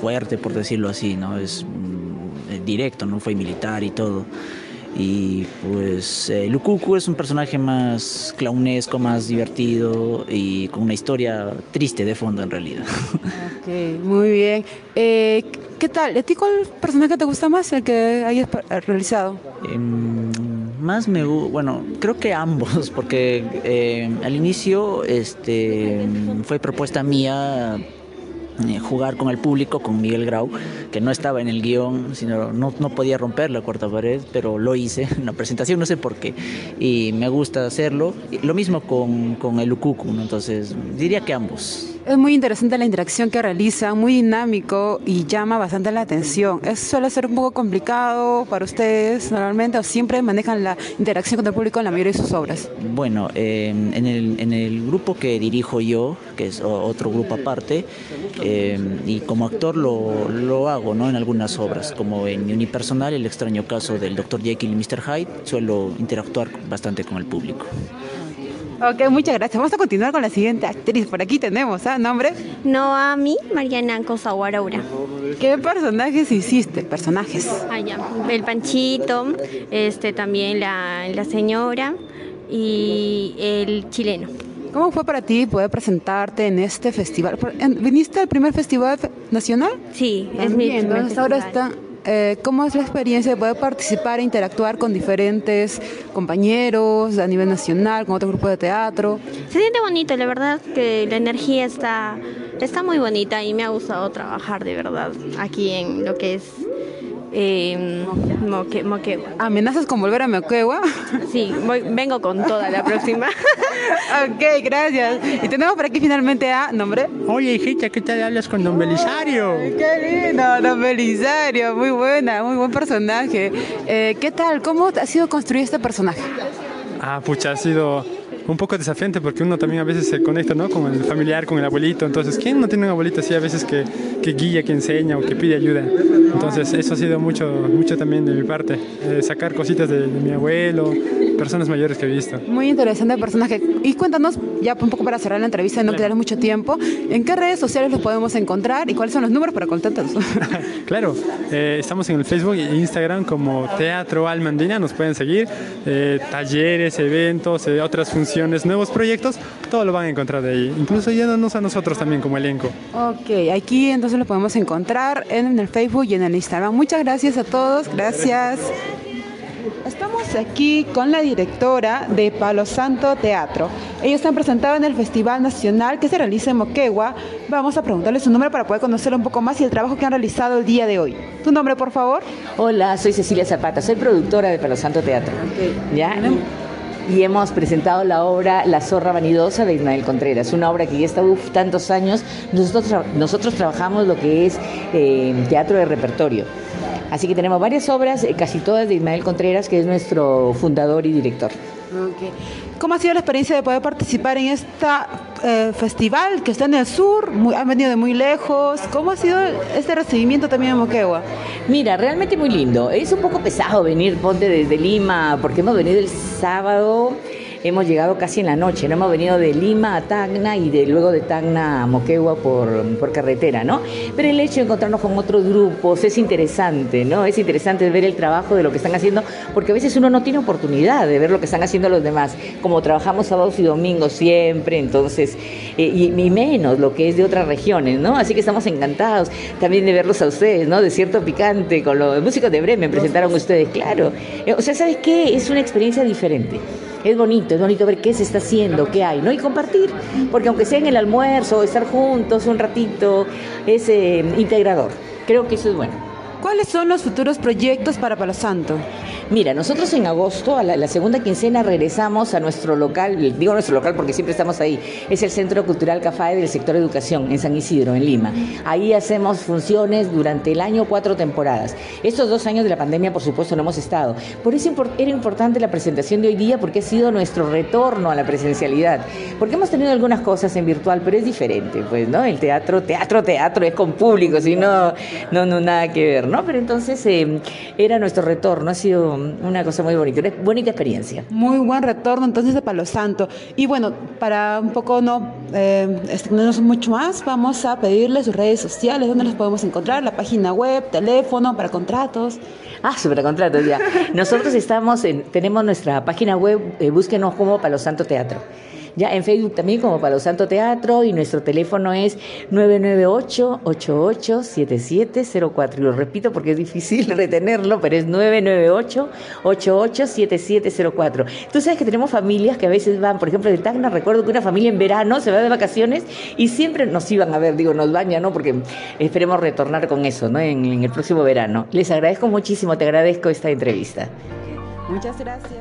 fuerte por decirlo así, ¿no? Es mm, directo, no fue militar y todo. Y pues eh, Lukuku es un personaje más clownesco, más divertido y con una historia triste de fondo en realidad. Ok, muy bien. Eh, ¿Qué tal? ¿A ti cuál personaje te gusta más, el que hayas realizado? Em, más me bueno, creo que ambos, porque eh, al inicio este, fue propuesta mía eh, jugar con el público, con Miguel Grau, que no estaba en el guion, sino no, no podía romper la cuarta pared, pero lo hice en la presentación, no sé por qué, y me gusta hacerlo. Lo mismo con, con el Ukuku, entonces diría que ambos. Es muy interesante la interacción que realiza, muy dinámico y llama bastante la atención. ¿Es, suele ser un poco complicado para ustedes normalmente o siempre manejan la interacción con el público en la mayoría de sus obras? Bueno, eh, en, el, grupo que dirijo yo, que es otro grupo aparte, eh, y como actor lo, hago ¿no? en algunas obras, como en unipersonal, el extraño caso del Dr. Jekyll y Mr. Hyde, suelo interactuar bastante con el público. Ok, muchas gracias. Vamos a continuar con la siguiente actriz. Por aquí tenemos, ¿ah? ¿Nombre? Noami Mariana Cosaguaraura. ¿Qué personajes hiciste? Personajes. Ah, ya. El Panchito, este, también la, la señora y el chileno. ¿Cómo fue para ti poder presentarte en este festival? ¿Viniste al primer festival nacional? Sí, es mi primer festival. ahora está eh, ¿cómo es la experiencia de poder participar e interactuar con diferentes compañeros a nivel nacional, con otro grupo de teatro? Se siente bonito, la verdad que la energía está, está muy bonita y me ha gustado trabajar de verdad aquí en lo que es eh, Moquegua. ¿Amenazas con volver a Moquegua? Sí, vengo con toda la próxima. ok, gracias. Y tenemos por aquí finalmente a nombre. Oye, hijita, ¿qué tal hablas con Don Belisario? qué lindo, Don Belisario, muy buena, muy buen personaje. Eh, ¿Qué tal? ¿Cómo ha sido construir este personaje? Ah, pucha, ha sido un poco desafiante porque uno también a veces se conecta ¿no? con el familiar, con el abuelito. Entonces, ¿quién no tiene un abuelito así a veces que, guía, que enseña o que pide ayuda? Entonces, eso ha sido mucho, mucho también de mi parte, eh, sacar cositas de, mi abuelo, personas mayores que he visto. Muy interesante el personaje. Y cuéntanos, ya un poco para cerrar la entrevista y no claro. mucho tiempo, ¿en qué redes sociales los podemos encontrar y cuáles son los números para contactarlos? claro, eh, estamos en el Facebook e Instagram como Teatro Almandina, nos pueden seguir, eh, talleres, eventos, otras funciones nuevos proyectos, todo lo van a encontrar de ahí. Incluso yéndonos a nosotros también como elenco. Ok, aquí entonces lo podemos encontrar en el Facebook y en el Instagram. Muchas gracias a todos, gracias. Estamos aquí con la directora de Palo Santo Teatro. Ellos están presentados en el Festival Nacional que se realiza en Moquegua. Vamos a preguntarle su nombre para poder conocerlo un poco más y el trabajo que han realizado el día de hoy. ¿Tu nombre, por favor? Hola, soy Cecilia Zapata, soy productora de Palo Santo Teatro. ¿Ya? y hemos presentado la obra La zorra vanidosa de Ismael Contreras, una obra que ya está uf, tantos años. Nosotros, nosotros trabajamos lo que es eh, teatro de repertorio. Así que tenemos varias obras, eh, casi todas de Ismael Contreras, que es nuestro fundador y director. ¿Cómo ha sido la experiencia de poder participar en este festival que está en el sur? Muy- han venido de muy lejos. ¿Cómo ha sido este recibimiento también en Moquegua? Mira, realmente muy lindo. Es un poco pesado venir, ponte desde Lima, porque hemos venido el sábado, hemos llegado casi en la noche, ¿no? Hemos venido de Lima a Tacna y de, luego de Tacna a Moquegua por, por carretera, ¿no? Pero el hecho de encontrarnos con otros grupos es interesante, ¿no? Es interesante ver el trabajo de lo que están haciendo, porque a veces uno no tiene oportunidad de ver lo que están haciendo los demás. Como trabajamos sábados y domingos siempre, entonces, eh, y, y menos lo que es de otras regiones, ¿no? Así que estamos encantados también de verlos a ustedes, ¿no? Desierto Picante, con los músicos de Bremen, presentaron ustedes, claro. Eh, O sea, ¿sabes qué? Es una experiencia diferente. Es bonito, es bonito ver qué se está haciendo, qué hay, ¿no? Y compartir, porque aunque sea en el almuerzo, estar juntos un ratito, es eh, integrador. Creo que eso es bueno. ¿Cuáles son los futuros proyectos para Palo Santo? Mira, nosotros en agosto, a la, segunda quincena, regresamos a nuestro local, digo nuestro local porque siempre estamos ahí, es el Centro Cultural Café del sector educación en San Isidro, en Lima. Ahí hacemos funciones durante el año, cuatro temporadas. Estos dos años de la pandemia, por supuesto, no hemos estado. Por eso era importante la presentación de hoy día porque ha sido nuestro retorno a la presencialidad. Porque hemos tenido algunas cosas en virtual, pero es diferente, pues, ¿no? El teatro, teatro, teatro es con público, si no, no, no, nada que ver, ¿no? Pero entonces eh, era nuestro retorno, ha sido una cosa muy bonita, una bonita experiencia. Muy buen retorno entonces de Palo Santo. Y bueno, para un poco no eh, extendernos mucho más, vamos a pedirle sus redes sociales, dónde los podemos encontrar, la página web, teléfono para contratos. Ah, super contratos ya. Nosotros estamos en, tenemos nuestra página web, eh, búsquenos como Palo Santo Teatro. Ya en Facebook también como Palo Santo Teatro y nuestro teléfono es 998-887704. Y lo repito porque es difícil retenerlo, pero es 998-887704. Tú sabes que tenemos familias que a veces van, por ejemplo, de Tacna, recuerdo que una familia en verano se va de vacaciones y siempre nos iban a ver, digo, nos bañan, ¿no? Porque esperemos retornar con eso, ¿no? En el próximo verano. Les agradezco muchísimo, te agradezco esta entrevista. Muchas gracias.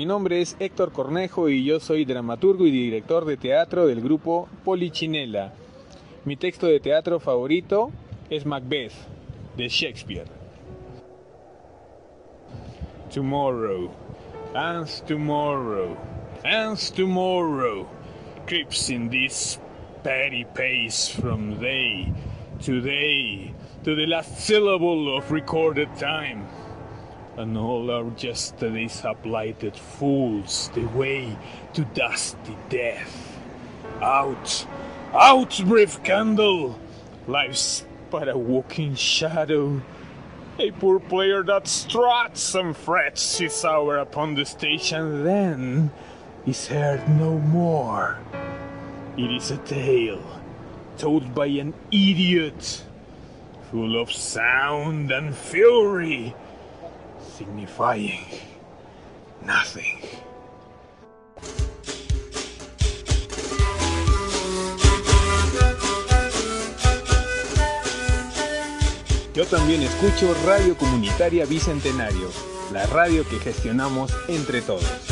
Mi nombre es Héctor Cornejo y yo soy dramaturgo y director de teatro del grupo Polichinela. Mi texto de teatro favorito es Macbeth, de Shakespeare. Tomorrow, and tomorrow, and tomorrow creeps in this petty pace from day to day to the last syllable of recorded time. And all our yesterdays have lighted fools the way to dusty death. Out, out, brief candle! Life's but a walking shadow. A poor player that struts and frets his hour upon the stage and then is heard no more. It is a tale told by an idiot, full of sound and fury, signifying nothing. Yo también escucho Radio Comunitaria Bicentenario, la radio que gestionamos entre todos.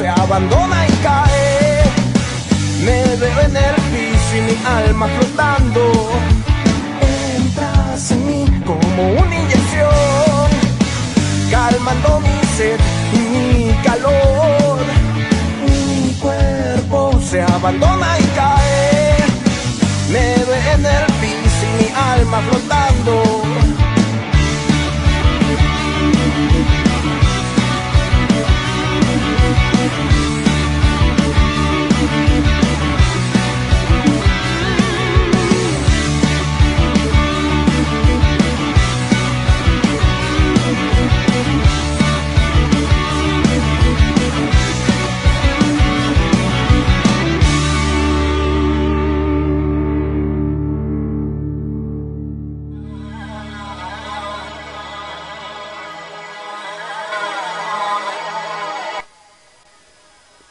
Se abandona y cae, me veo en el piso y mi alma flotando. Entras en mí como una inyección calmando mi sed y mi calor. Mi cuerpo se abandona y cae, me ve en el piso y mi alma flotando.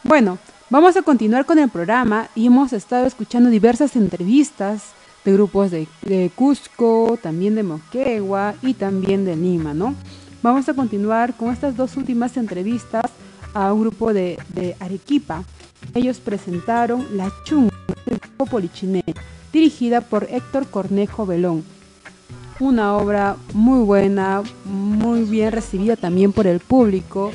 Bueno, vamos a continuar con el programa y hemos estado escuchando diversas entrevistas de grupos de, Cusco, también de Moquegua y también de Lima, ¿no? Vamos a continuar con estas dos últimas entrevistas a un grupo de, de Arequipa. Ellos presentaron La Chunga del grupo Polichiné, dirigida por Héctor Cornejo Belón. Una obra muy buena, muy bien recibida también por el público.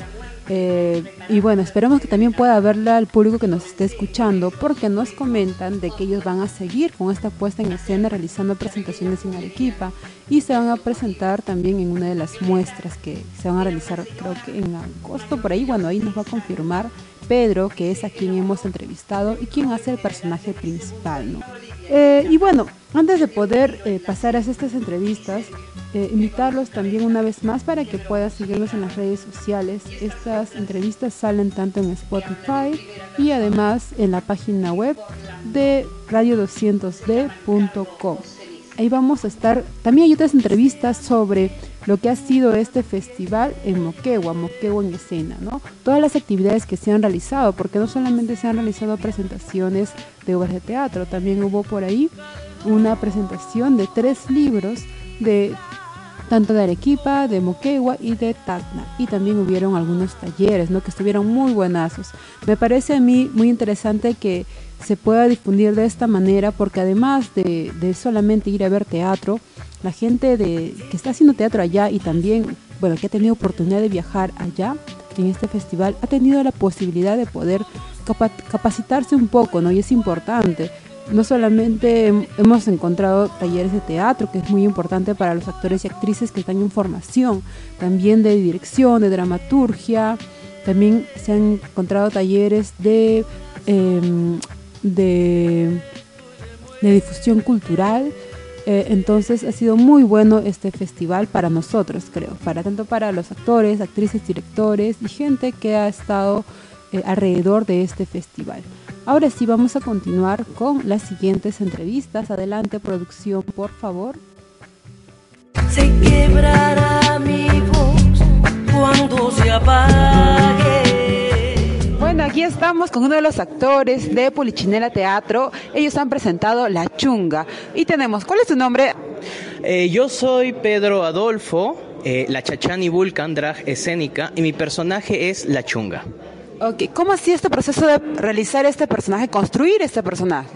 Eh, y bueno, esperemos que también pueda verla al público que nos esté escuchando, porque nos comentan de que ellos van a seguir con esta puesta en escena realizando presentaciones en Arequipa y se van a presentar también en una de las muestras que se van a realizar, creo que en agosto, por ahí, bueno, ahí nos va a confirmar Pedro, que es a quien hemos entrevistado y quien hace el personaje principal, ¿no? Eh, y bueno, antes de poder eh, pasar a estas entrevistas, eh, invitarlos también una vez más para que puedan seguirnos en las redes sociales. Estas entrevistas salen tanto en Spotify y además en la página web de radio200d.com. Ahí vamos a estar, también hay otras entrevistas sobre lo que ha sido este festival en Moquegua, Moquegua en escena, ¿no? Todas las actividades que se han realizado, porque no solamente se han realizado presentaciones de obras de teatro, también hubo por ahí una presentación de tres libros de tanto de Arequipa, de Moquegua y de Tacna. Y también hubieron algunos talleres, ¿no? Que estuvieron muy buenazos. Me parece a mí muy interesante que se pueda difundir de esta manera porque además de, de solamente ir a ver teatro, la gente de, que está haciendo teatro allá y también, bueno, que ha tenido oportunidad de viajar allá en este festival, ha tenido la posibilidad de poder capa capacitarse un poco, ¿no? Y es importante no solamente hemos encontrado talleres de teatro, que es muy importante para los actores y actrices que están en formación, también de dirección, de dramaturgia, también se han encontrado talleres de, de, de, difusión cultural. Eh, entonces ha sido muy bueno este festival para nosotros, creo, para tanto para los actores, actrices, directores y gente que ha estado eh, alrededor de este festival. Ahora sí vamos a continuar con las siguientes entrevistas. Adelante, producción, por favor. Se quebrará mi voz cuando se apague. Bueno, aquí estamos con uno de los actores de Polichinela Teatro. Ellos han presentado La Chunga. Y tenemos, ¿cuál es tu nombre? Eh, yo soy Pedro Adolfo, eh, la Chachani Vulcan drag escénica, y mi personaje es La Chunga. Ok, ¿cómo ha sido este proceso de realizar este personaje, construir este personaje?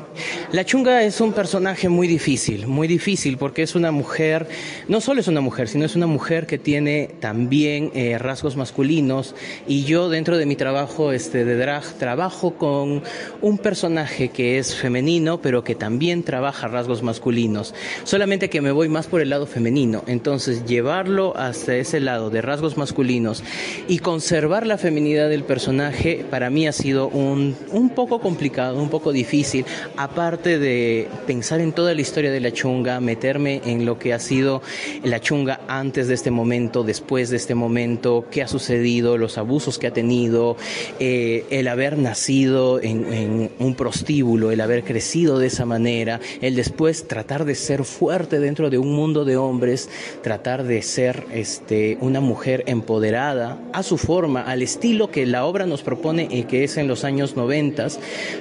La Chunga es un personaje muy difícil, muy difícil porque es una mujer, no solo es una mujer, sino es una mujer que tiene también eh, rasgos masculinos. Y yo dentro de mi trabajo este, de drag trabajo con un personaje que es femenino pero que también trabaja rasgos masculinos, solamente que me voy más por el lado femenino, entonces llevarlo hasta ese lado de rasgos masculinos y conservar la feminidad del personaje para mí ha sido un, un poco complicado, un poco difícil, aparte de pensar en toda la historia de la chunga, meterme en lo que ha sido la chunga antes de este momento, después de este momento, qué ha sucedido, los abusos que ha tenido, eh, el haber nacido en, un prostíbulo, el haber crecido de esa manera, el después tratar de ser fuerte dentro de un mundo de hombres, tratar de ser este, una mujer empoderada a su forma, al estilo que la obra nos propone y que es en los años 90,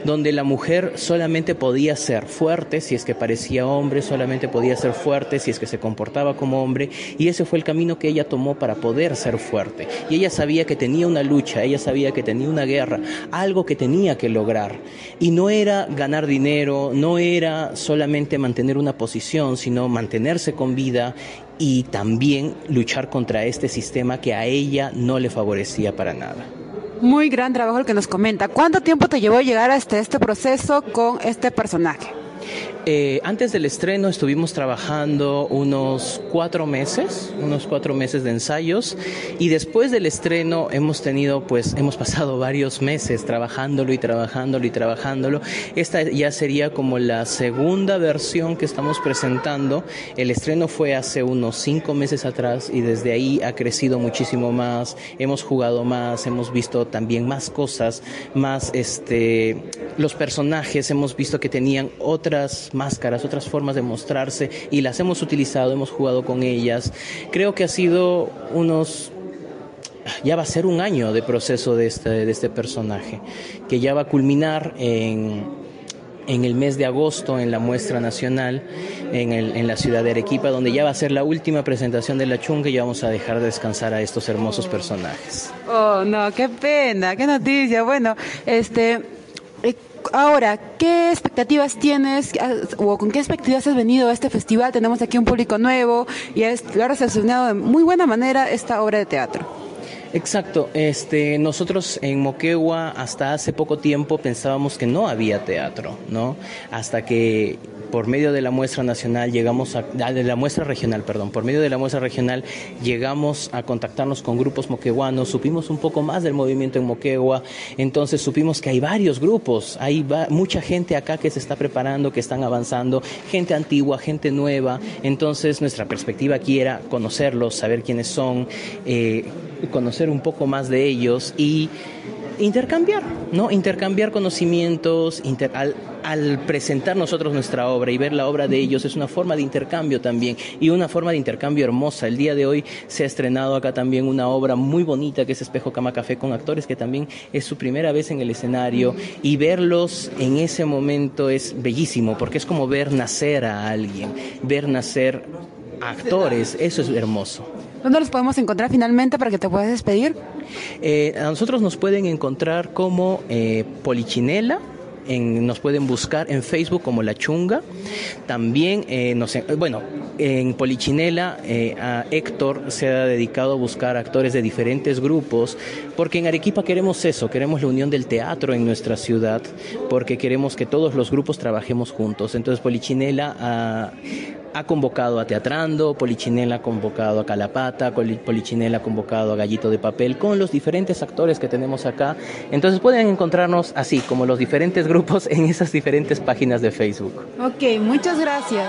donde la mujer solamente podía ser fuerte si es que parecía hombre, solamente podía ser fuerte si es que se comportaba como hombre, y ese fue el camino que ella tomó para poder ser fuerte. Y ella sabía que tenía una lucha, ella sabía que tenía una guerra, algo que tenía que lograr. Y no era ganar dinero, no era solamente mantener una posición, sino mantenerse con vida y también luchar contra este sistema que a ella no le favorecía para nada. Muy gran trabajo el que nos comenta. ¿Cuánto tiempo te llevó llegar hasta este proceso con este personaje? Eh, antes del estreno estuvimos trabajando unos cuatro meses, unos cuatro meses de ensayos y después del estreno hemos tenido, pues hemos pasado varios meses trabajándolo y trabajándolo y trabajándolo. Esta ya sería como la segunda versión que estamos presentando. El estreno fue hace unos cinco meses atrás y desde ahí ha crecido muchísimo más. Hemos jugado más, hemos visto también más cosas, más este, los personajes hemos visto que tenían otras máscaras, otras formas de mostrarse y las hemos utilizado, hemos jugado con ellas. Creo que ha sido unos ya va a ser un año de proceso de este, de este personaje, que ya va a culminar en, el mes de agosto en la muestra nacional en, en, la ciudad de Arequipa, donde ya va a ser la última presentación de la chunga y ya vamos a dejar descansar a estos hermosos personajes. Oh, no, qué pena, qué noticia. Bueno, este, Ahora, ¿qué expectativas tienes o con qué expectativas has venido a este festival? Tenemos aquí un público nuevo y lo has recepcionado de muy buena manera esta obra de teatro. Exacto, este, nosotros en Moquegua hasta hace poco tiempo pensábamos que no había teatro, ¿no? Hasta que por medio de la muestra nacional llegamos a, de la muestra regional, perdón, por medio de la muestra regional llegamos a contactarnos con grupos moqueguanos, supimos un poco más del movimiento en Moquegua, entonces supimos que hay varios grupos, hay va, mucha gente acá que se está preparando, que están avanzando, gente antigua, gente nueva, entonces nuestra perspectiva aquí era conocerlos, saber quiénes son, eh, conocer un poco más de ellos y intercambiar, ¿no? Intercambiar conocimientos, inter, al, al, presentar nosotros nuestra obra y ver la obra de ellos es una forma de intercambio también y una forma de intercambio hermosa. El día de hoy se ha estrenado acá también una obra muy bonita que es Espejo Cama Café con actores que también es su primera vez en el escenario y verlos en ese momento es bellísimo porque es como ver nacer a alguien, ver nacer actores, eso es hermoso. ¿Dónde los podemos encontrar finalmente para que te puedas despedir? Eh, a nosotros nos pueden encontrar como eh, Polichinela. En, nos pueden buscar en Facebook como La Chunga. También, eh, bueno, en Polichinela, eh, a Héctor se ha dedicado a buscar actores de diferentes grupos, porque en Arequipa queremos eso, queremos la unión del teatro en nuestra ciudad, porque queremos que todos los grupos trabajemos juntos. Entonces, Polichinela ha, convocado a Teatrando, Polichinela ha convocado a Calapata, Polichinela ha convocado a Gallito de Papel, con los diferentes actores que tenemos acá. Entonces pueden encontrarnos así, como los diferentes grupos en esas diferentes páginas de Facebook. Ok, muchas gracias.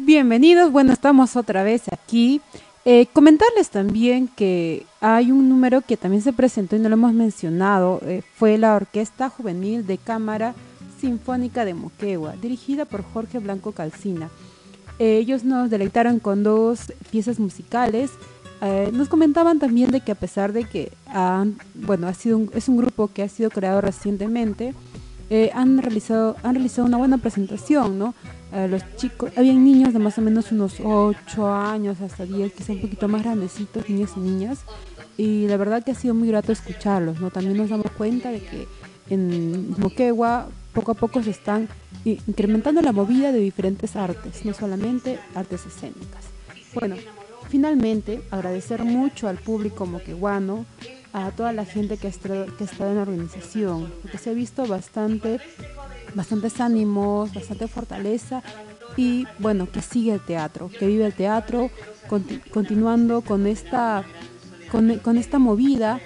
Bienvenidos, bueno, estamos otra vez aquí. Eh, comentarles también que hay un número que también se presentó y no lo hemos mencionado, eh, fue la Orquesta Juvenil de Cámara Sinfónica de Moquegua, dirigida por Jorge Blanco Calcina. Eh, ellos nos deleitaron con dos piezas musicales nos comentaban también de que a pesar de que han, bueno, ha sido es un grupo que ha sido creado recientemente, han realizado han realizado una buena presentación, ¿no? Los chicos, habían niños de más o menos unos 8 años hasta 10, quizá un poquito más grandecitos, niños y niñas, y la verdad que ha sido muy grato escucharlos, ¿no? También nos damos cuenta de que en Moquegua poco a poco se están incrementando la movida de diferentes artes, no solamente artes escénicas. Bueno, finalmente agradecer mucho al público moqueguano, a toda la gente que ha estado en la organización, porque se ha visto bastante, bastantes ánimos, bastante fortaleza y bueno, que sigue el teatro, que vive el teatro, continuando con esta, con, con esta movida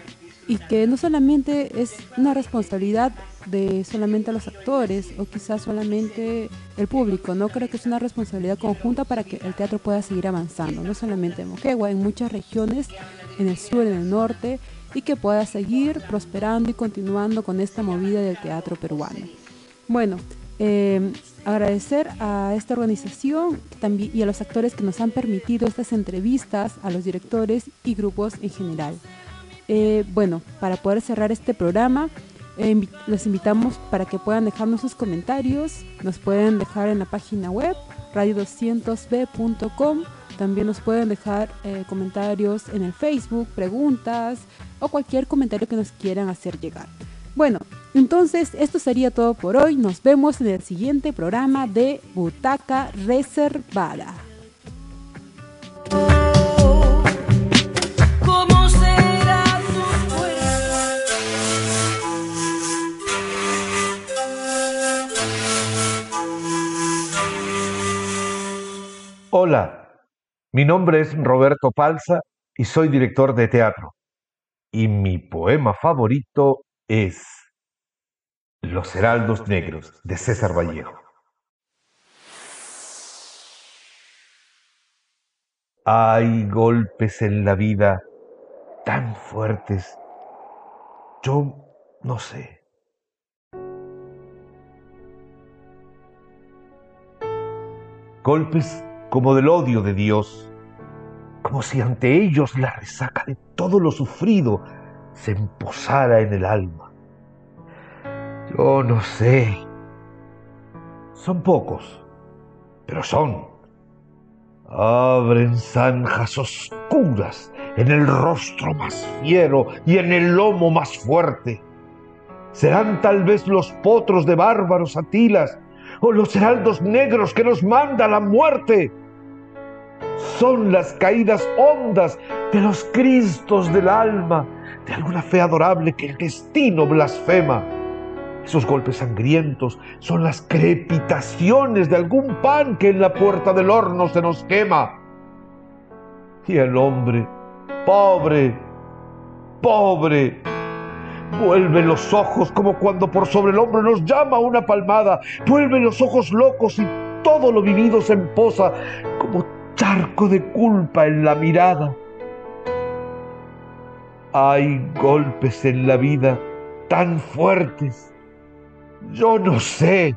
y que no solamente es una responsabilidad de solamente los actores o quizás solamente el público, no creo que es una responsabilidad conjunta para que el teatro pueda seguir avanzando, no solamente en Moquegua, en muchas regiones, en el sur, en el norte, y que pueda seguir prosperando y continuando con esta movida del teatro peruano. Bueno, eh, agradecer a esta organización y a los actores que nos han permitido estas entrevistas, a los directores y grupos en general. Eh, bueno, para poder cerrar este programa, eh, los invitamos para que puedan dejarnos sus comentarios, nos pueden dejar en la página web radio200b.com, también nos pueden dejar eh, comentarios en el Facebook, preguntas o cualquier comentario que nos quieran hacer llegar. Bueno, entonces esto sería todo por hoy, nos vemos en el siguiente programa de Butaca Reservada. Hola, mi nombre es Roberto Palza y soy director de teatro. Y mi poema favorito es Los Heraldos Negros de César Vallejo. Hay golpes en la vida tan fuertes. Yo no sé. Golpes como del odio de Dios, como si ante ellos la resaca de todo lo sufrido se emposara en el alma. Yo no sé. Son pocos, pero son. Abren zanjas oscuras en el rostro más fiero y en el lomo más fuerte. Serán tal vez los potros de bárbaros atilas o los heraldos negros que nos manda la muerte son las caídas hondas de los Cristos del alma, de alguna fe adorable que el destino blasfema. Esos golpes sangrientos son las crepitaciones de algún pan que en la puerta del horno se nos quema. Y el hombre, pobre, pobre, vuelve los ojos como cuando por sobre el hombro nos llama una palmada, vuelve los ojos locos y todo lo vivido se emposa como charco de culpa en la mirada. Hay golpes en la vida tan fuertes. Yo no sé.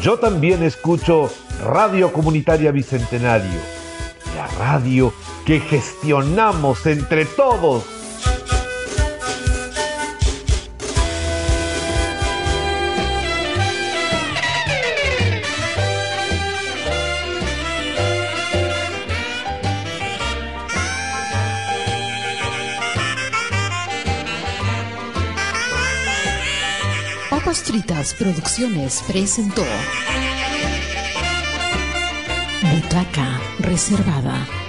Yo también escucho Radio Comunitaria Bicentenario, la radio que gestionamos entre todos. Papas Producciones presentó Butaca Reservada.